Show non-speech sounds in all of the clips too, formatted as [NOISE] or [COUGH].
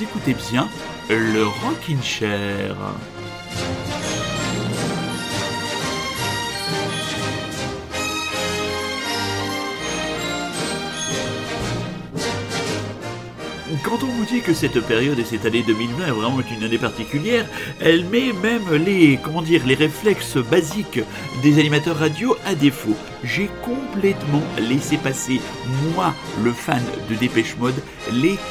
écoutez bien le Rockin' Chair. quand on vous dit que cette période et cette année 2020 est vraiment une année particulière, elle met même les, comment dire, les réflexes basiques des animateurs radio à défaut. J'ai complètement laissé passer, moi, le fan de Dépêche Mode,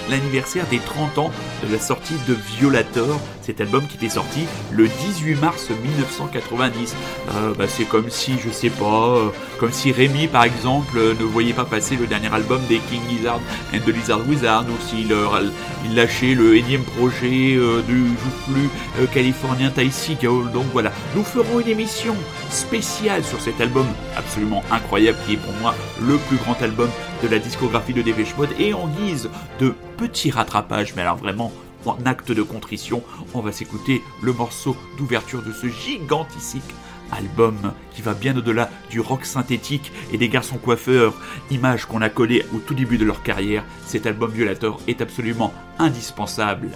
l'anniversaire des 30 ans de la sortie de Violator, cet album qui était sorti le 18 mars 1990. Euh, bah, c'est comme si, je sais pas, euh, comme si Rémi, par exemple, ne voyait pas passer le dernier album des King Lizard and the Lizard Wizard, ou s'il il lâchait le énième projet euh, du joufflu euh, californien Ty. Donc voilà, nous ferons une émission spéciale sur cet album absolument incroyable qui est pour moi le plus grand album de la discographie de Depeche Mode. Et en guise de petit rattrapage, mais alors vraiment en acte de contrition, on va s'écouter le morceau d'ouverture de ce gigantissique album qui va bien au-delà du rock synthétique et des garçons coiffeurs, image qu'on a collée au tout début de leur carrière, cet album Violator est absolument indispensable.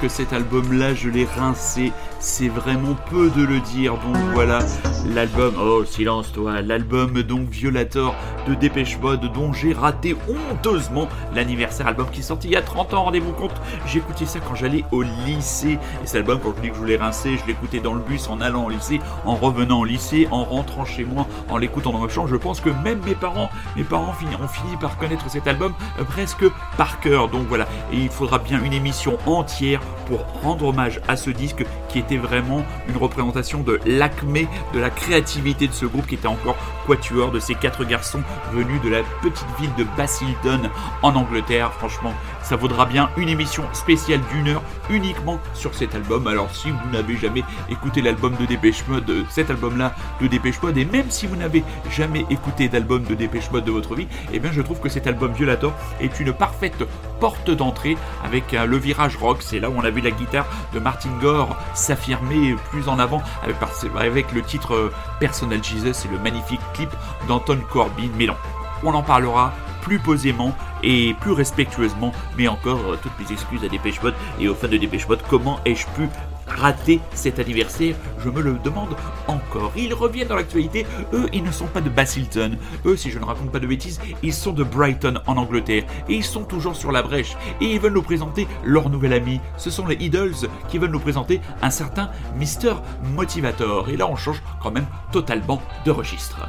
Que cet album-là, je l'ai rincé. C'est vraiment peu de le dire. Donc voilà, l'album. Oh, silence toi. L'album donc Violator de Dépêche Mode dont j'ai raté honteusement l'anniversaire. Album qui est sorti il y a 30 ans, rendez-vous compte. Écouté ça quand j'allais au lycée. Et cet album, quand je dis que je l'ai rincé, je l'écoutais dans le bus en allant au lycée, en revenant au lycée, en rentrant chez moi, en l'écoutant dans ma chambre. Je pense que même mes parents, mes parents ont fini par connaître cet album presque par cœur. Donc voilà. Et il faudra bien une émission entière pour rendre hommage à ce disque qui était vraiment une représentation de l'acmé de la créativité de ce groupe qui était encore quatuor de ces quatre garçons venus de la petite ville de Basildon en Angleterre. Franchement, ça vaudra bien une émission spéciale d'une heure uniquement sur cet album. Alors si vous n'avez jamais écouté l'album de Dépêche Mode, euh, cet album-là de Dépêche Mode, et même si vous n'avez jamais écouté d'album de Dépêche Mode de votre vie, eh bien je trouve que cet album Violator est une parfaite porte d'entrée avec le virage rock. C'est là où on a vu la guitare de Martin Gore s'affirmer plus en avant avec, le titre euh, Personal Jesus et le magnifique clip d'Anton Corbin. Mais on en parlera plus posément et plus respectueusement. Mais encore, euh, toutes mes excuses à Dépêche Mode et aux fans de Dépêche Mode. Comment ai-je pu rater cet anniversaire? Je me le demande encore. Ils reviennent dans l'actualité. Eux, ils ne sont pas de Bassilton. Eux, si je ne raconte pas de bêtises, ils sont de Brighton en Angleterre. Et ils sont toujours sur la brèche. Et ils veulent nous présenter leur nouvel ami. Ce sont les Idols qui veulent nous présenter un certain Mr. Motivator. Et là, on change quand même totalement de registre.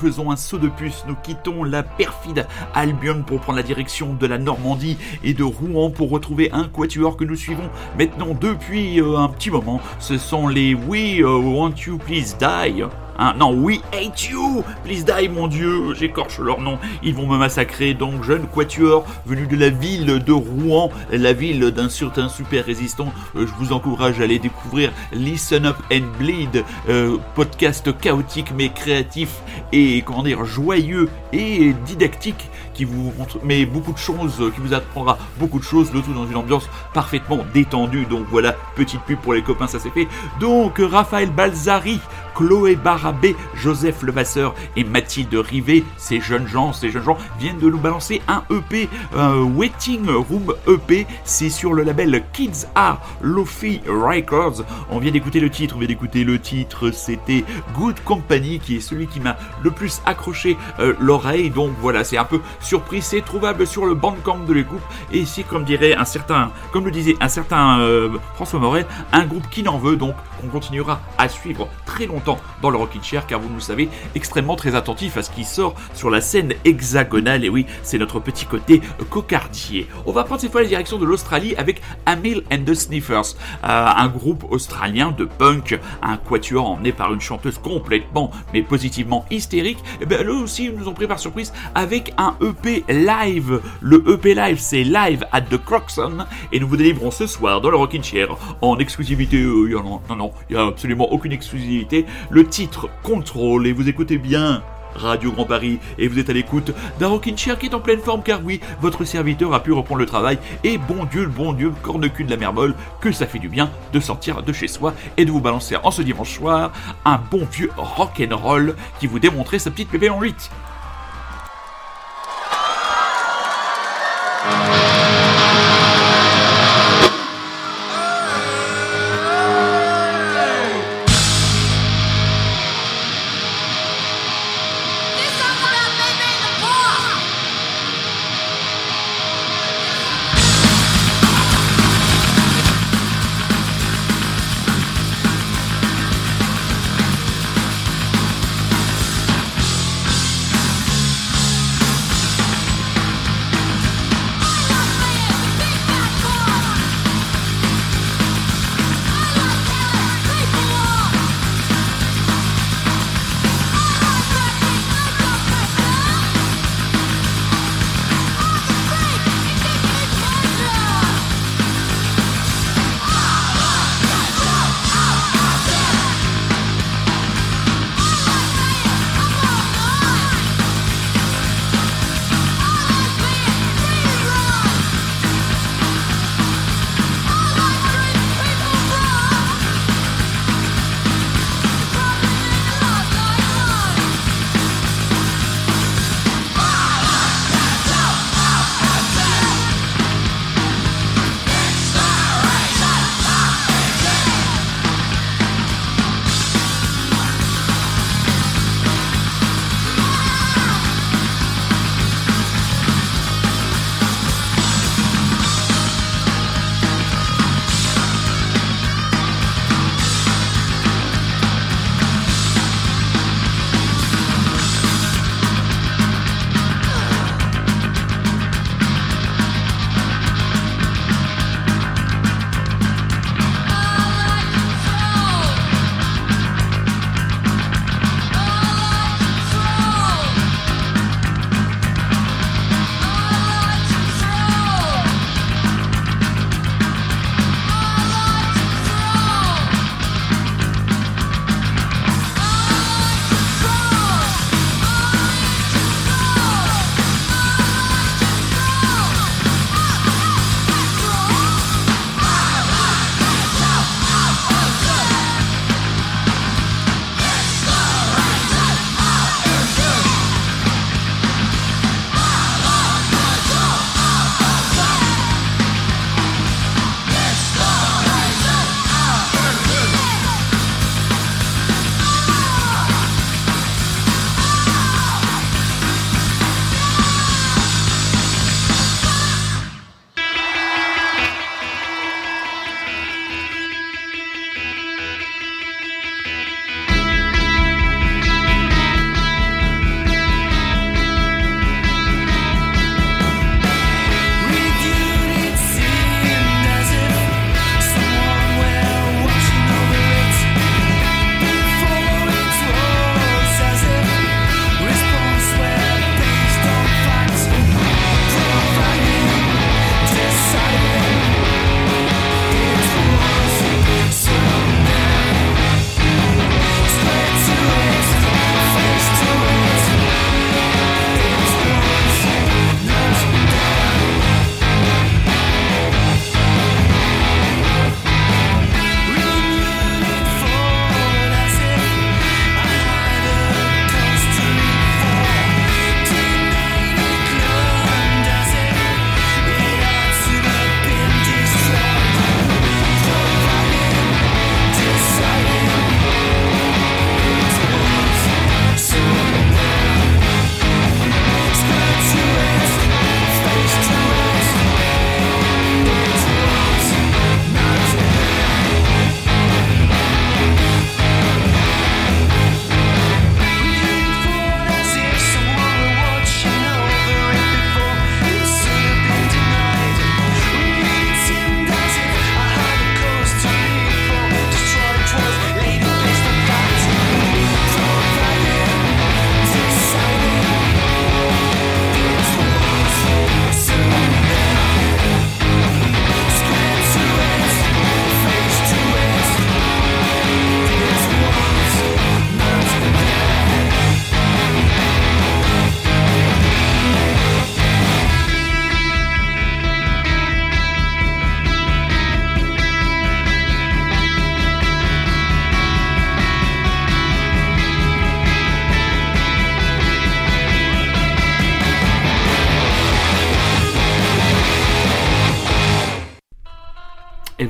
Faisons un saut de puce, nous quittons la perfide Albion pour prendre la direction de la Normandie et de Rouen pour retrouver un quatuor que nous suivons maintenant depuis euh, un petit moment. Ce sont les We euh, Want You Please Die. Hein, non, We Hate You Please Die, mon dieu, j'écorche leur nom, ils vont me massacrer. Donc, jeune quatuor venu de la ville de Rouen, la ville d'un certain super résistant, euh, je vous encourage à aller découvrir Listen Up and Bleed, euh, podcast chaotique mais créatif et, comment dire, joyeux et didactique qui vous montre mais beaucoup de choses, qui vous apprendra beaucoup de choses, le tout dans une ambiance parfaitement détendue. Donc voilà, petite pub pour les copains, ça c'est fait. Donc Raphaël Balzari, Chloé Barabé, Joseph Levasseur et Mathilde Rivet, ces jeunes gens, ces jeunes gens viennent de nous balancer un EP, un Waiting Room EP, c'est sur le label Kids Are Lofi Records. On vient d'écouter le titre, on vient d'écouter le titre, c'était Good Company qui est celui qui m'a le plus accroché euh, l'oreille. Donc voilà, c'est un peu surpris, c'est trouvable sur le Bandcamp de l'écoute et ici comme dirait un certain, comme le disait un certain euh, François Morel, un groupe qui n'en veut donc on continuera à suivre très longtemps dans le Rockin' Chair car vous nous savez extrêmement très attentif à ce qui sort sur la scène hexagonale et oui c'est notre petit côté cocardier. On va prendre cette fois la direction de l'Australie avec Amil and the Sniffers, euh, un groupe australien de punk, un quatuor emmené par une chanteuse complètement mais positivement hystérique. Et bien eux aussi ils nous ont pris par surprise avec un EP live. Le EP live c'est Live at the Croxon et nous vous délivrons ce soir dans le Rockin' Chair en exclusivité. Euh, non non il n'y a absolument aucune exclusivité. Le titre Contrôle, et vous écoutez bien Radio Grand Paris et vous êtes à l'écoute d'un Rockin' Chair qui est en pleine forme car oui, votre serviteur a pu reprendre le travail et bon Dieu, le bon Dieu, corne-cul de la mermole, que ça fait du bien de sortir de chez soi et de vous balancer en ce dimanche soir un bon vieux rock'n'roll qui vous démontrait sa petite pépé en 8.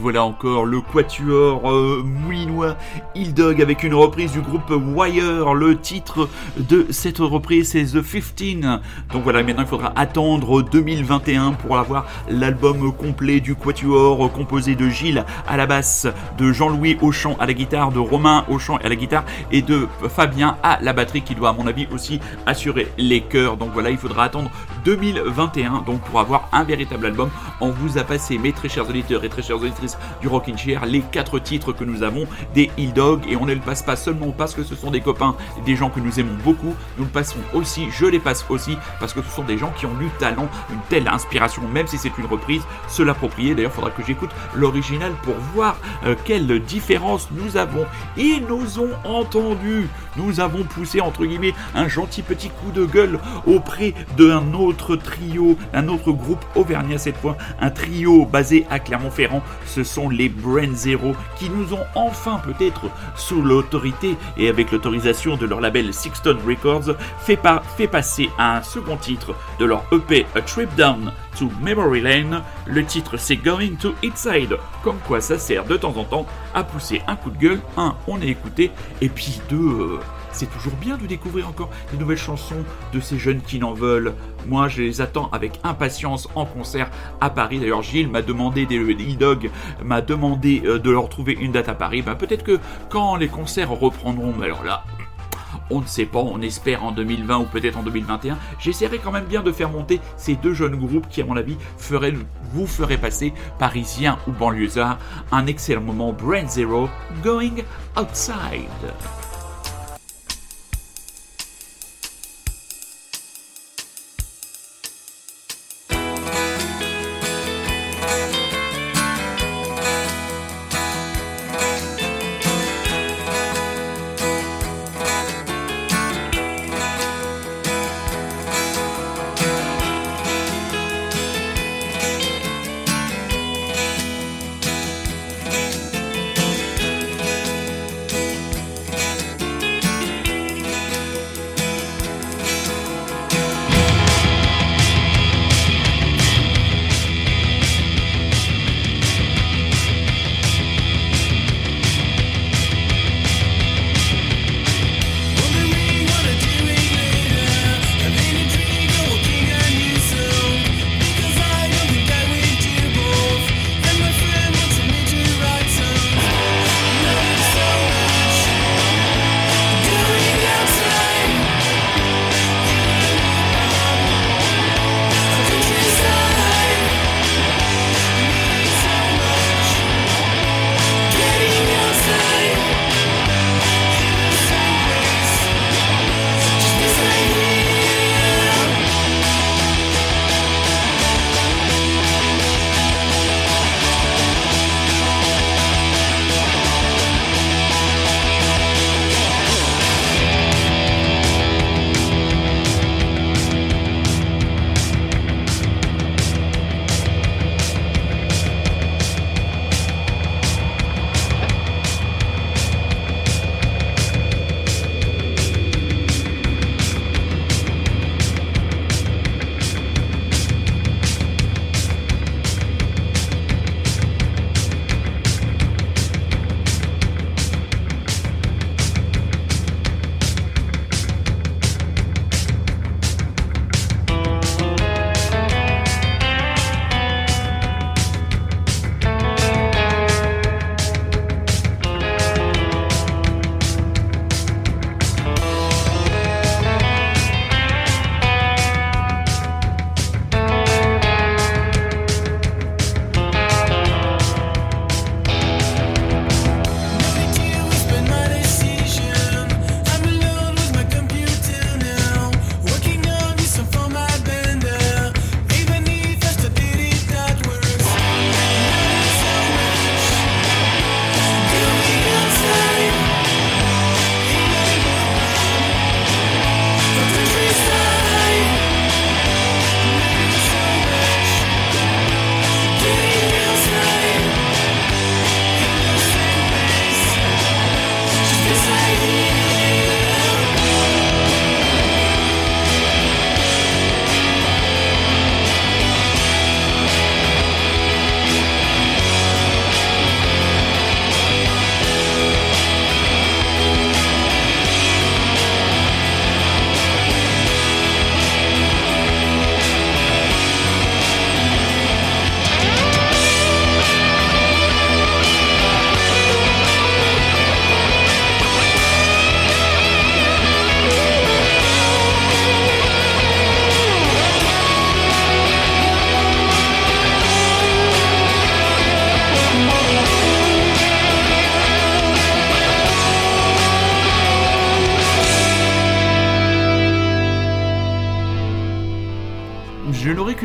Voilà encore le quatuor euh, moulinois Il Dog avec une reprise du groupe Wire. Le titre de cette reprise c'est The 15. Donc voilà, maintenant il faudra attendre 2021 pour avoir l'album complet du quatuor composé de Gilles à la basse, de Jean-Louis au chant à la guitare, de Romain au chant et à la guitare et de Fabien à la batterie qui doit à mon avis aussi assurer les chœurs. Donc voilà, il faudra attendre 2021 donc pour avoir un véritable album. On vous a passé mes très chers auditeurs et très chères auditrices du Rockin' Chair, les quatre titres que nous avons des Hill Dog et on ne le passe pas seulement parce que ce sont des copains, des gens que nous aimons beaucoup, nous le passons aussi, je les passe aussi parce que ce sont des gens qui ont du talent, une telle inspiration, même si c'est une reprise, se l'approprier. D'ailleurs, il faudra que j'écoute l'original pour voir euh, quelle différence nous avons. Ils nous ont entendus, nous avons poussé entre guillemets un gentil petit coup de gueule auprès d'un autre trio, un autre groupe auvergnat cette fois, un trio basé à Clermont-Ferrand sont les Brain Zero qui nous ont enfin peut-être sous l'autorité et avec l'autorisation de leur label Sixton Records fait, passer un second titre de leur EP A Trip Down to Memory Lane. Le titre c'est Going to Inside. Comme quoi ça sert de temps en temps à pousser un coup de gueule. Un, on est écouté et puis deux... Euh, c'est toujours bien de découvrir encore des nouvelles chansons de ces jeunes qui n'en veulent. Moi, je les attends avec impatience en concert à Paris. D'ailleurs, Gilles m'a demandé, des E-Dog m'a demandé euh, de leur trouver une date à Paris. Ben, peut-être que quand les concerts reprendront, mais alors là, on ne sait pas, on espère en 2020 ou peut-être en 2021. J'essaierai quand même bien de faire monter ces deux jeunes groupes qui, à mon avis, vous feraient passer, parisiens ou banlieusards, un excellent moment Brand Zero, Going Outside.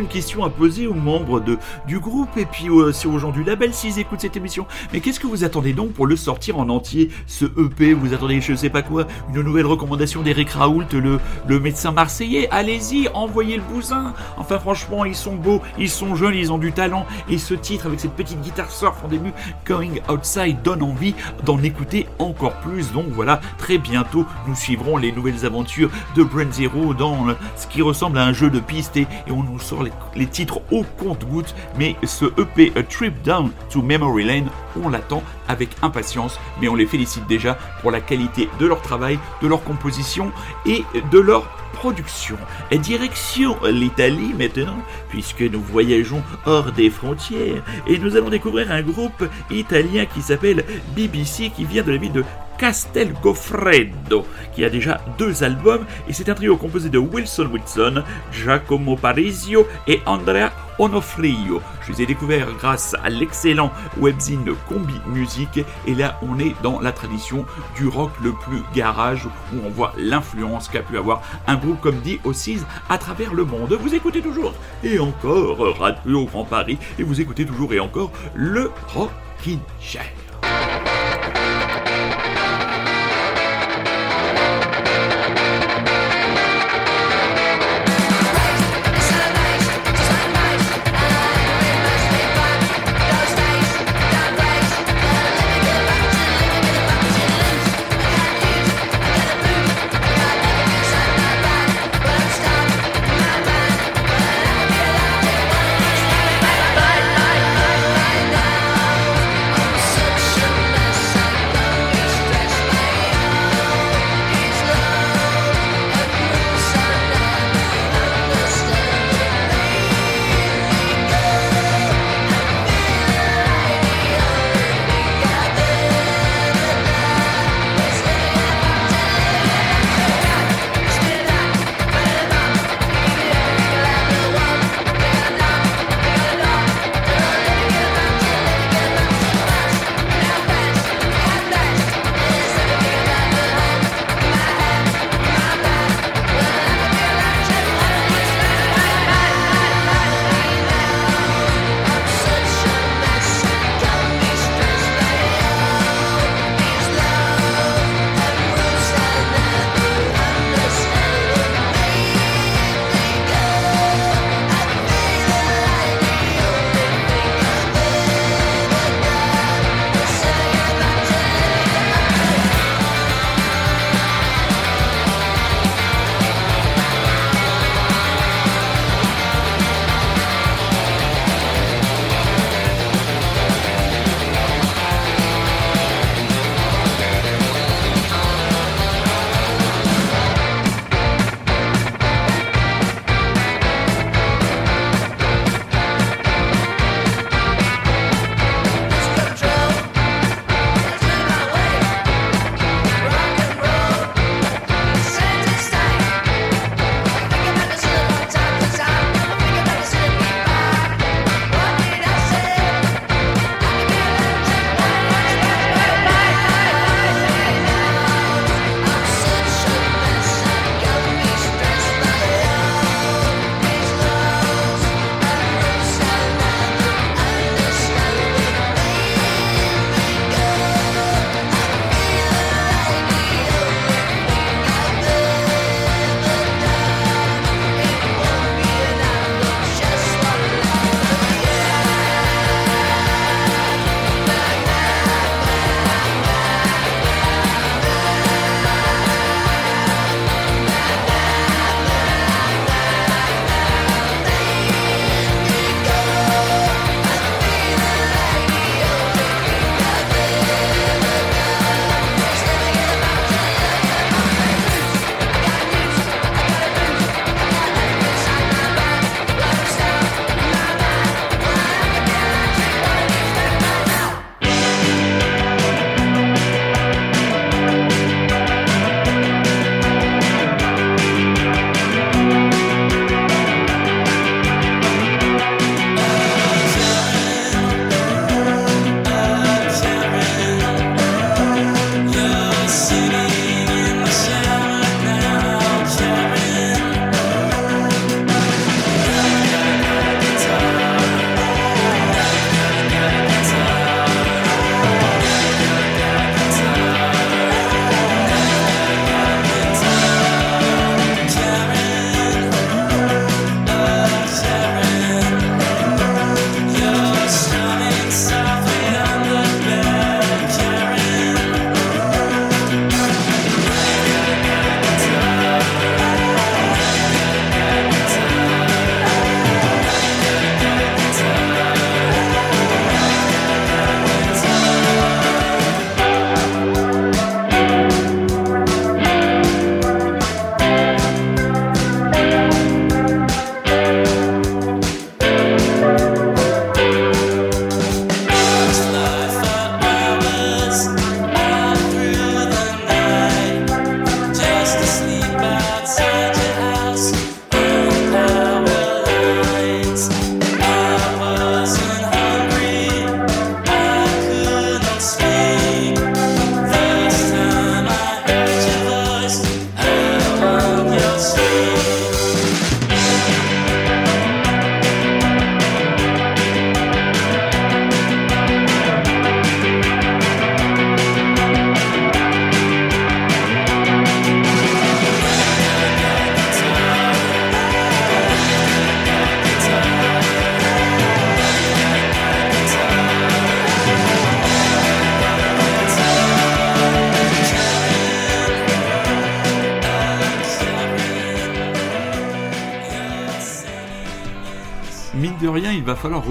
Question à poser aux membres de, du groupe et puis aussi aux gens du label s'ils écoutent cette émission. Mais qu'est-ce que vous attendez donc pour le sortir en entier, ce EP Vous attendez, je sais pas quoi, une nouvelle recommandation d'Eric Raoult, le, le médecin marseillais? Allez-y, envoyez le bousin. Enfin, franchement, ils sont beaux, ils sont jeunes, ils ont du talent. Et ce titre avec cette petite guitare surf en début, Going Outside, donne envie d'en écouter encore plus. Donc voilà, très bientôt, nous suivrons les nouvelles aventures de Brand Zero dans ce qui ressemble à un jeu de piste et, on nous sort les, titres au compte-gouttes. Mais ce EP A Trip Down to Memory Lane, on l'attend avec impatience, mais on les félicite déjà pour la qualité de leur travail, de leur composition et de leur production. Direction l'Italie maintenant, puisque nous voyageons hors des frontières, et nous allons découvrir un groupe italien qui s'appelle BBC, qui vient de la ville de Castel Goffredo, qui a déjà deux albums, et c'est un trio composé de Wilson Wilson, Giacomo Parisio et Andrea Onofrio. Je les ai découverts grâce à l'excellent webzine Combi Music, et là on est dans la tradition du rock le plus garage, où on voit l'influence qu'a pu avoir un groupe comme dit Ossies à travers le monde. Vous écoutez toujours et encore Radio Grand Paris, et vous écoutez toujours et encore le Rockin' Chair.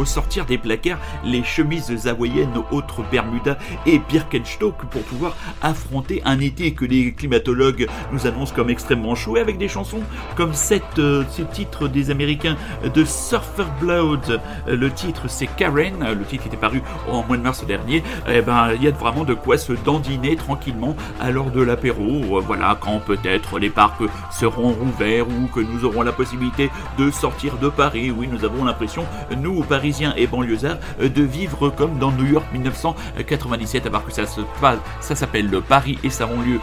Ressortir des placards les chemises hawaïennes, autres Bermuda et Birkenstock pour pouvoir affronter un été que les climatologues nous annoncent comme extrêmement chaud avec des chansons comme cette, euh, ce titre des Américains de Surfer Blood. Euh, le titre c'est Karen, le titre était paru en mois de mars dernier. Eh ben, il y a vraiment de quoi se dandiner tranquillement à l'heure de l'apéro. Voilà, quand peut-être les parcs seront rouverts ou que nous aurons la possibilité de sortir de Paris. Oui, nous avons l'impression, nous, Parisiens et banlieusards, de vivre comme dans New York 1997, à part que ça se passe, ça s'appelle le Paris et ça lieu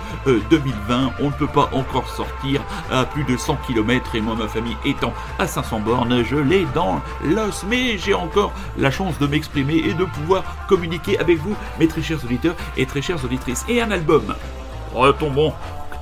2020. On ne peut pas encore sortir à plus de 100 km et moi, ma famille étant à 500 bornes, je l'ai dans l'os. Mais j'ai encore la chance de m'exprimer et de pouvoir communiquer avec vous, mes très chers auditeurs et très chères auditrices. Et un album. Retombons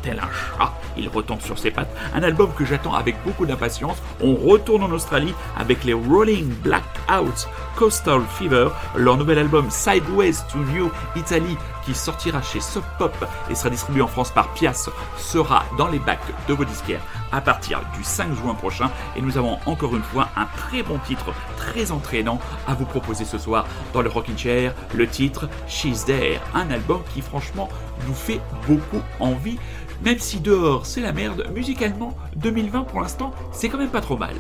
tel un chat, il retombe sur ses pattes. Un album que j'attends avec beaucoup d'impatience. On retourne en Australie avec les Rolling Blackouts Coastal Fever, leur nouvel album Sideways to New Italy qui sortira chez Soft Pop et sera distribué en France par Pias sera dans les bacs de vos disquaires à partir du 5 juin prochain et nous avons encore une fois un très bon titre très entraînant à vous proposer ce soir dans le Rockin' Chair, le titre She's There, un album qui franchement nous fait beaucoup envie. Même si dehors c'est la merde, musicalement 2020 pour l'instant c'est quand même pas trop mal.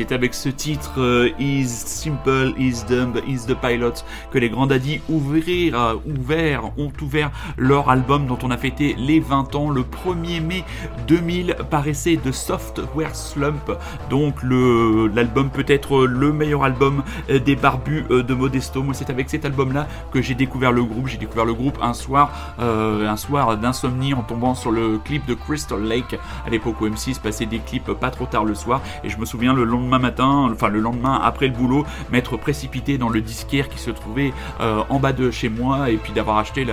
C'est avec ce titre euh, Is Simple, Is Dumb, Is the Pilot que les Grands Daddy ouvert, ont ouvert leur album dont on a fêté les 20 ans. Le 1er mai 2000 paraissait de Software Slump, donc l'album peut-être le meilleur album euh, des barbus euh, de Modesto. Moi, c'est avec cet album-là que j'ai découvert le groupe. J'ai découvert le groupe un soir, un soir d'insomnie en tombant sur le clip de Crystal Lake à l'époque où M6 passait des clips pas trop tard le soir. Et je me souviens le matin, enfin le lendemain après le boulot, m'être précipité dans le disquaire qui se trouvait euh, en bas de chez moi et puis d'avoir acheté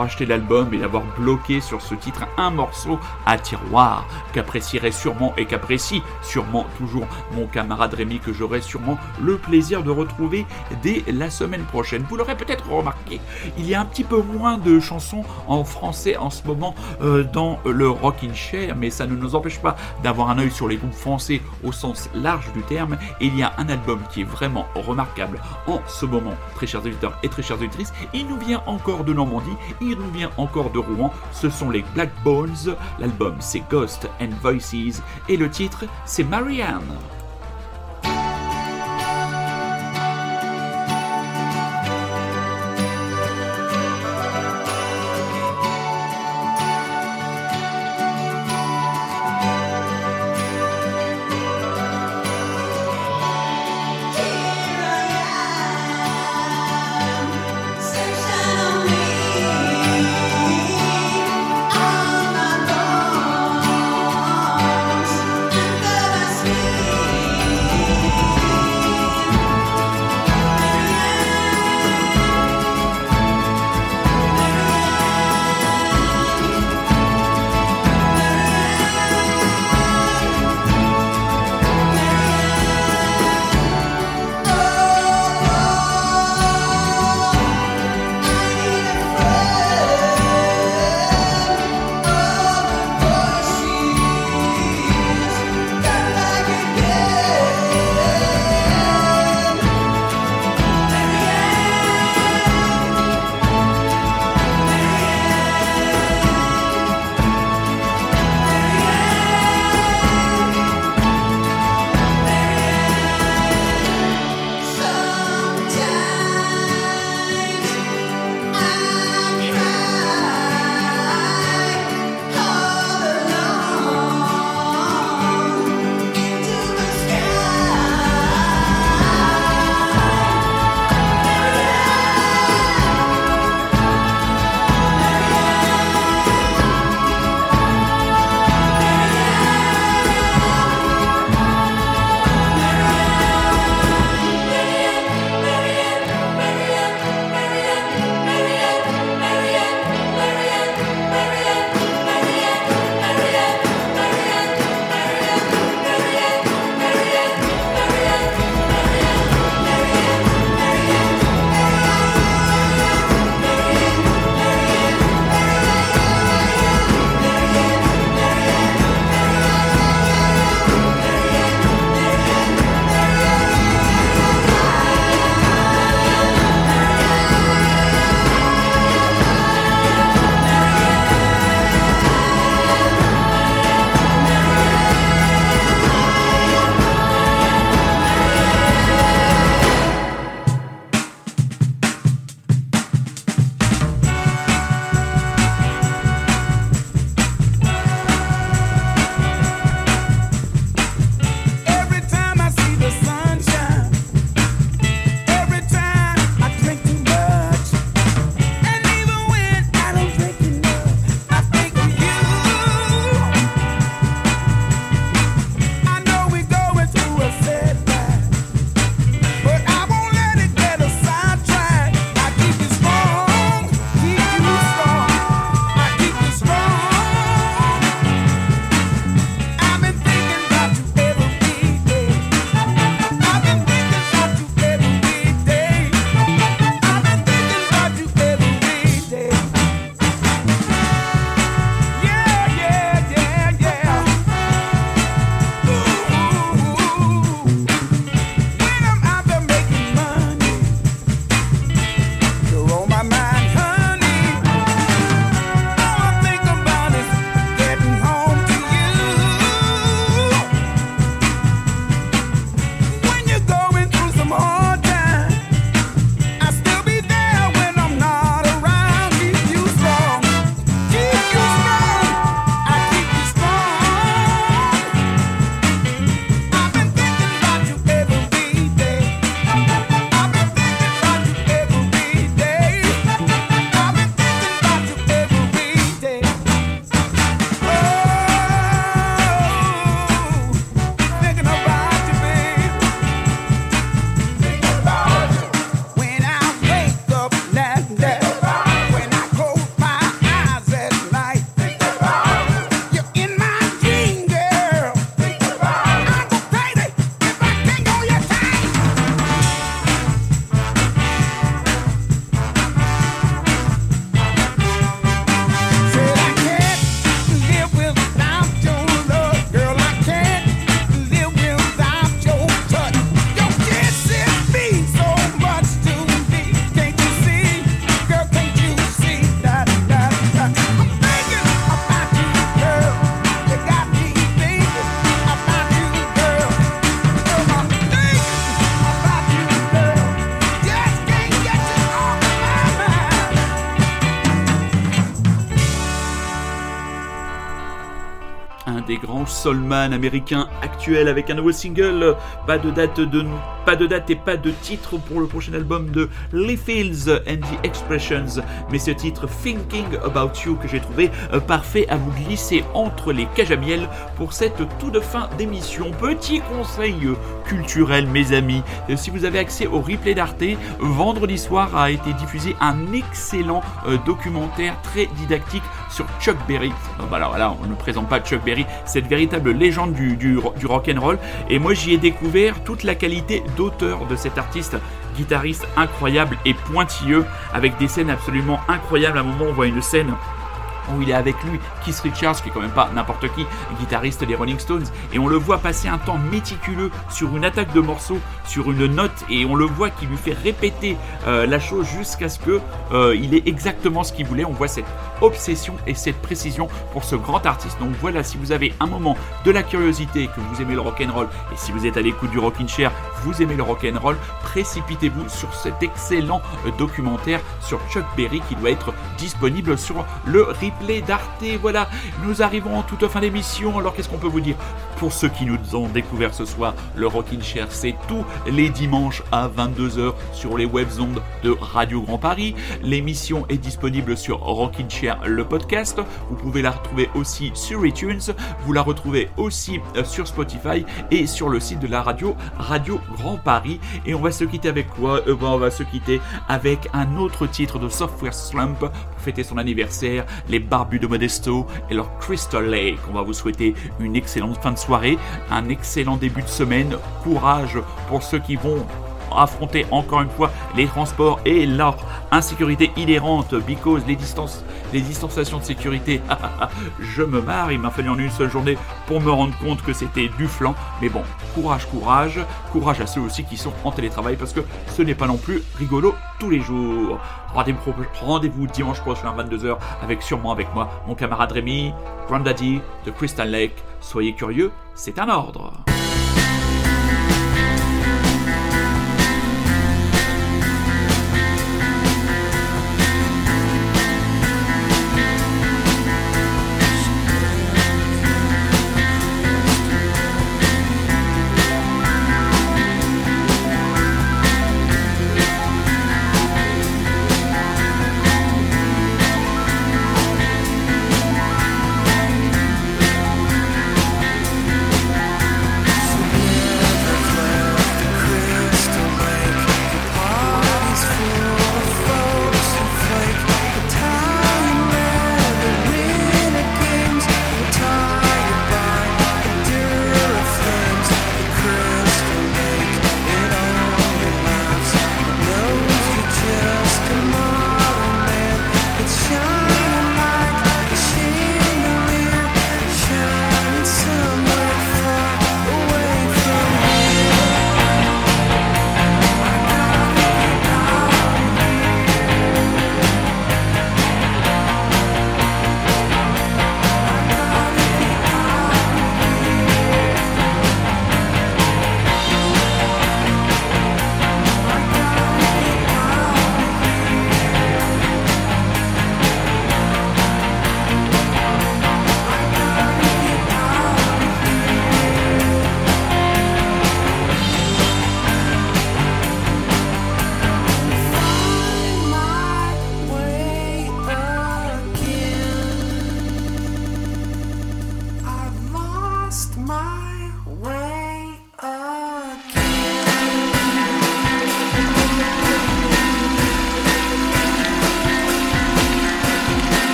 acheté l'album et d'avoir bloqué sur ce titre un morceau à tiroir qu'apprécierait sûrement et qu'apprécie sûrement toujours mon camarade Rémi que j'aurai sûrement le plaisir de retrouver dès la semaine prochaine. Vous l'aurez peut-être remarqué, il y a un petit peu moins de chansons en français en ce moment euh, dans le Rockin' Chair, mais ça ne nous empêche pas d'avoir un œil sur les groupes français au sens large du terme. Il y a un album qui est vraiment remarquable en ce moment, très chers auditeurs et très chères auditrices. Il nous vient encore de Normandie, il nous vient encore de Rouen. Ce sont les Black Bones. L'album c'est Ghost and Voices et le titre c'est Marianne. Soulman américain actuel avec un nouveau single. Pas de date de pas de date et pas de titre pour le prochain album de Lee Fields and the Expressions, mais ce titre Thinking About You que j'ai trouvé euh, parfait à vous glisser entre les cages à miel pour cette toute fin d'émission. Petit conseil culturel, mes amis, euh, si vous avez accès au replay d'Arte, vendredi soir a été diffusé un excellent euh, documentaire très didactique sur Chuck Berry. Alors là, on ne présente pas Chuck Berry, cette véritable légende du, du, du rock and roll. Et moi, j'y ai découvert toute la qualité d'auteur de cet artiste guitariste incroyable et pointilleux, avec des scènes absolument incroyables. À un moment, on voit une scène où il est avec lui Keith Richards, qui est quand même pas n'importe qui, guitariste des Rolling Stones, et on le voit passer un temps méticuleux sur une attaque de morceaux, sur une note, et on le voit qui lui fait répéter euh, la chose jusqu'à ce que euh, il ait exactement ce qu'il voulait. On voit cette obsession et cette précision pour ce grand artiste. Donc voilà, si vous avez un moment de la curiosité, que vous aimez le rock and roll, et si vous êtes à l'écoute du Rockin' Chair, vous aimez le rock and roll, précipitez-vous sur cet excellent euh, documentaire sur Chuck Berry qui doit être disponible sur le replay d'Arte. Voilà, nous arrivons en toute fin d'émission. Alors qu'est-ce qu'on peut vous dire? Pour ceux qui nous ont découvert ce soir, le Rockin' Chair, c'est tous les dimanches à 22h sur les webzondes de Radio Grand Paris. L'émission est disponible sur Rockin' Chair, le podcast. Vous pouvez la retrouver aussi sur iTunes. Vous la retrouvez aussi euh, sur Spotify et sur le site de la radio Radio Grand Paris. Et on va se quitter avec quoi? Euh, On va se quitter avec un autre titre de Software Slump fêter son anniversaire, les Barbus de Modesto et leur Crystal Lake. On va vous souhaiter une excellente fin de soirée, un excellent début de semaine. Courage pour ceux qui vont affronter encore une fois les transports. Et leur insécurité inhérente because les distances les distanciations de sécurité. [LAUGHS] Je me marre il m'a fallu en une seule journée pour me rendre compte que c'était du flanc. Mais bon courage courage. Courage à ceux aussi qui sont en télétravail parce que ce n'est pas non plus rigolo tous les jours. Rendez-vous rendez dimanche prochain à 22h avec sûrement avec moi mon camarade Rémi Grandaddy de Crystal Lake. Soyez curieux c'est un ordre